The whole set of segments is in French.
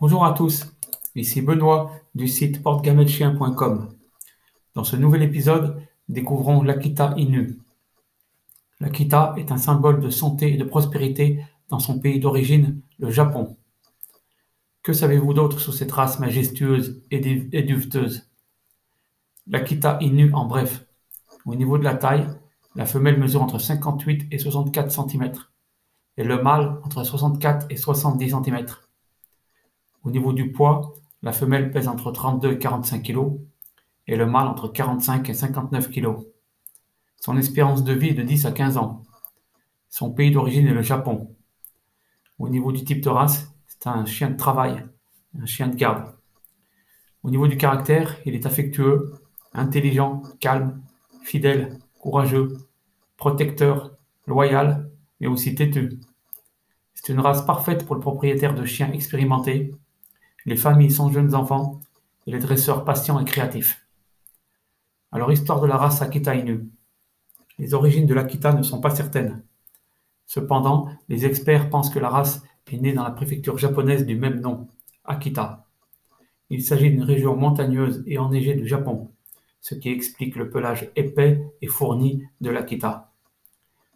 Bonjour à tous, ici Benoît du site portegamelchien.com. Dans ce nouvel épisode, découvrons l'Akita Inu. L'Akita est un symbole de santé et de prospérité dans son pays d'origine, le Japon. Que savez-vous d'autre sur cette race majestueuse et duveteuse? L'Akita Inu en bref. Au niveau de la taille, la femelle mesure entre 58 et 64 cm et le mâle entre 64 et 70 cm. Au niveau du poids, la femelle pèse entre 32 et 45 kg et le mâle entre 45 et 59 kg. Son espérance de vie est de 10 à 15 ans. Son pays d'origine est le Japon. Au niveau du type de race, c'est un chien de travail, un chien de garde. Au niveau du caractère, il est affectueux, intelligent, calme, fidèle, courageux, protecteur, loyal, mais aussi têtu. C'est une race parfaite pour le propriétaire de chiens expérimentés, les familles sans jeunes enfants et les dresseurs patients et créatifs. Alors, histoire de la race Akita Inu. Les origines de l'Akita ne sont pas certaines. Cependant, les experts pensent que la race est née dans la préfecture japonaise du même nom, Akita. Il s'agit d'une région montagneuse et enneigée du Japon, ce qui explique le pelage épais et fourni de l'Akita.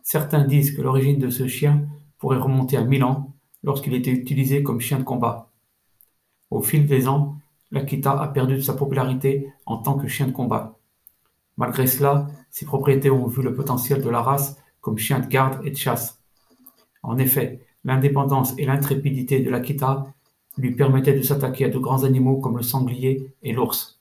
Certains disent que l'origine de ce chien pourrait remonter à 1000 ans lorsqu'il était utilisé comme chien de combat. Au fil des ans, l'Akita a perdu de sa popularité en tant que chien de combat. Malgré cela, ses propriétaires ont vu le potentiel de la race comme chien de garde et de chasse. En effet, l'indépendance et l'intrépidité de l'Akita lui permettaient de s'attaquer à de grands animaux comme le sanglier et l'ours.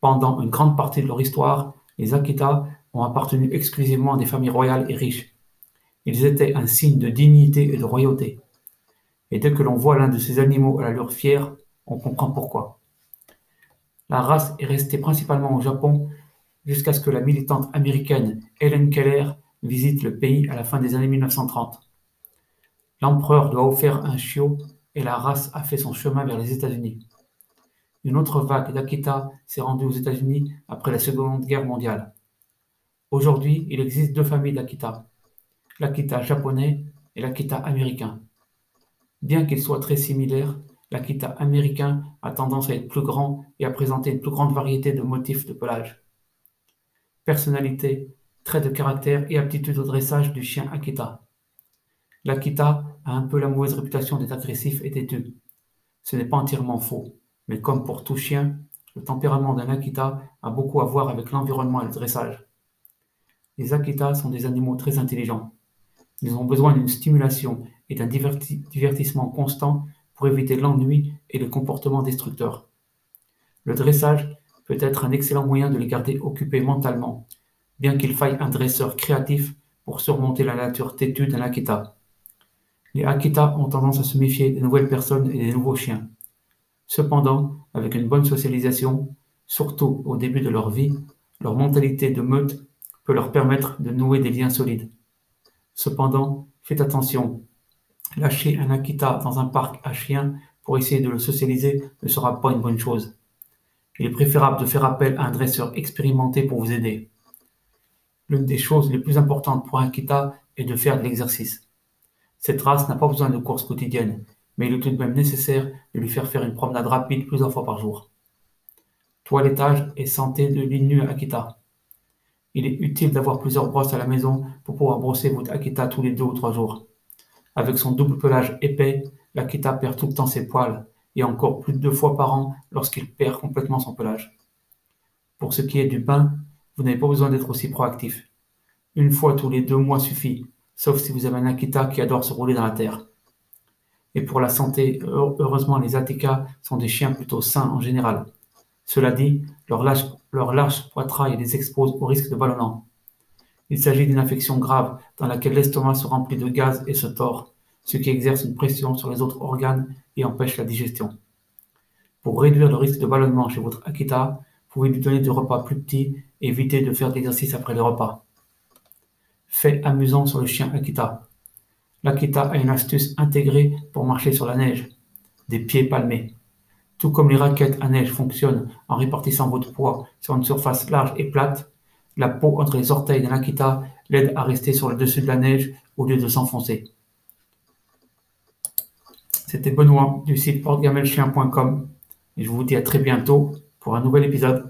Pendant une grande partie de leur histoire, les Akita ont appartenu exclusivement à des familles royales et riches. Ils étaient un signe de dignité et de royauté. Et dès que l'on voit l'un de ces animaux à l'allure fière, on comprend pourquoi. La race est restée principalement au Japon jusqu'à ce que la militante américaine Helen Keller visite le pays à la fin des années 1930. L'empereur doit offrir un chiot et la race a fait son chemin vers les États-Unis. Une autre vague d'Akita s'est rendue aux États-Unis après la Seconde Guerre mondiale. Aujourd'hui, il existe deux familles d'Akita, l'Akita japonais et l'Akita américain. Bien qu'ils soient très similaires, l'Akita américain a tendance à être plus grand et à présenter une plus grande variété de motifs de pelage. Personnalité, traits de caractère et aptitude au dressage du chien Akita. L'Akita a un peu la mauvaise réputation d'être agressif et têtu. Ce n'est pas entièrement faux, mais comme pour tout chien, le tempérament d'un Akita a beaucoup à voir avec l'environnement et le dressage. Les Akita sont des animaux très intelligents. Ils ont besoin d'une stimulation et d'un divertissement constant pour éviter l'ennui et le comportement destructeur. Le dressage peut être un excellent moyen de les garder occupés mentalement, bien qu'il faille un dresseur créatif pour surmonter la nature têtue d'un Akita. Les Akita ont tendance à se méfier des nouvelles personnes et des nouveaux chiens. Cependant, avec une bonne socialisation, surtout au début de leur vie, leur mentalité de meute peut leur permettre de nouer des liens solides. Cependant, faites attention, lâcher un Akita dans un parc à chiens pour essayer de le socialiser ne sera pas une bonne chose. Il est préférable de faire appel à un dresseur expérimenté pour vous aider. L'une des choses les plus importantes pour un Akita est de faire de l'exercice. Cette race n'a pas besoin de courses quotidiennes, mais il est tout de même nécessaire de lui faire faire une promenade rapide plusieurs fois par jour. Toilettage et santé de l'Inu Akita. Il est utile d'avoir plusieurs brosses à la maison pour pouvoir brosser votre Akita tous les deux ou trois jours. Avec son double pelage épais, l'Akita perd tout le temps ses poils, et encore plus de deux fois par an lorsqu'il perd complètement son pelage. Pour ce qui est du bain, vous n'avez pas besoin d'être aussi proactif. Une fois tous les deux mois suffit, sauf si vous avez un Akita qui adore se rouler dans la terre. Et pour la santé, heureusement, les Ateka sont des chiens plutôt sains en général. Cela dit, leur large, leur poitrail les expose au risque de ballonnement. Il s'agit d'une infection grave dans laquelle l'estomac se remplit de gaz et se tord, ce qui exerce une pression sur les autres organes et empêche la digestion. Pour réduire le risque de ballonnement chez votre Akita, vous pouvez lui donner des repas plus petits et éviter de faire d'exercice après les repas. Fait amusant sur le chien Akita. L'Akita a une astuce intégrée pour marcher sur la neige. Des pieds palmés. Tout comme les raquettes à neige fonctionnent en répartissant votre poids sur une surface large et plate, la peau entre les orteils d'un Akita l'aide à rester sur le dessus de la neige au lieu de s'enfoncer. C'était Benoît du site portegamelchien.com et je vous dis à très bientôt pour un nouvel épisode.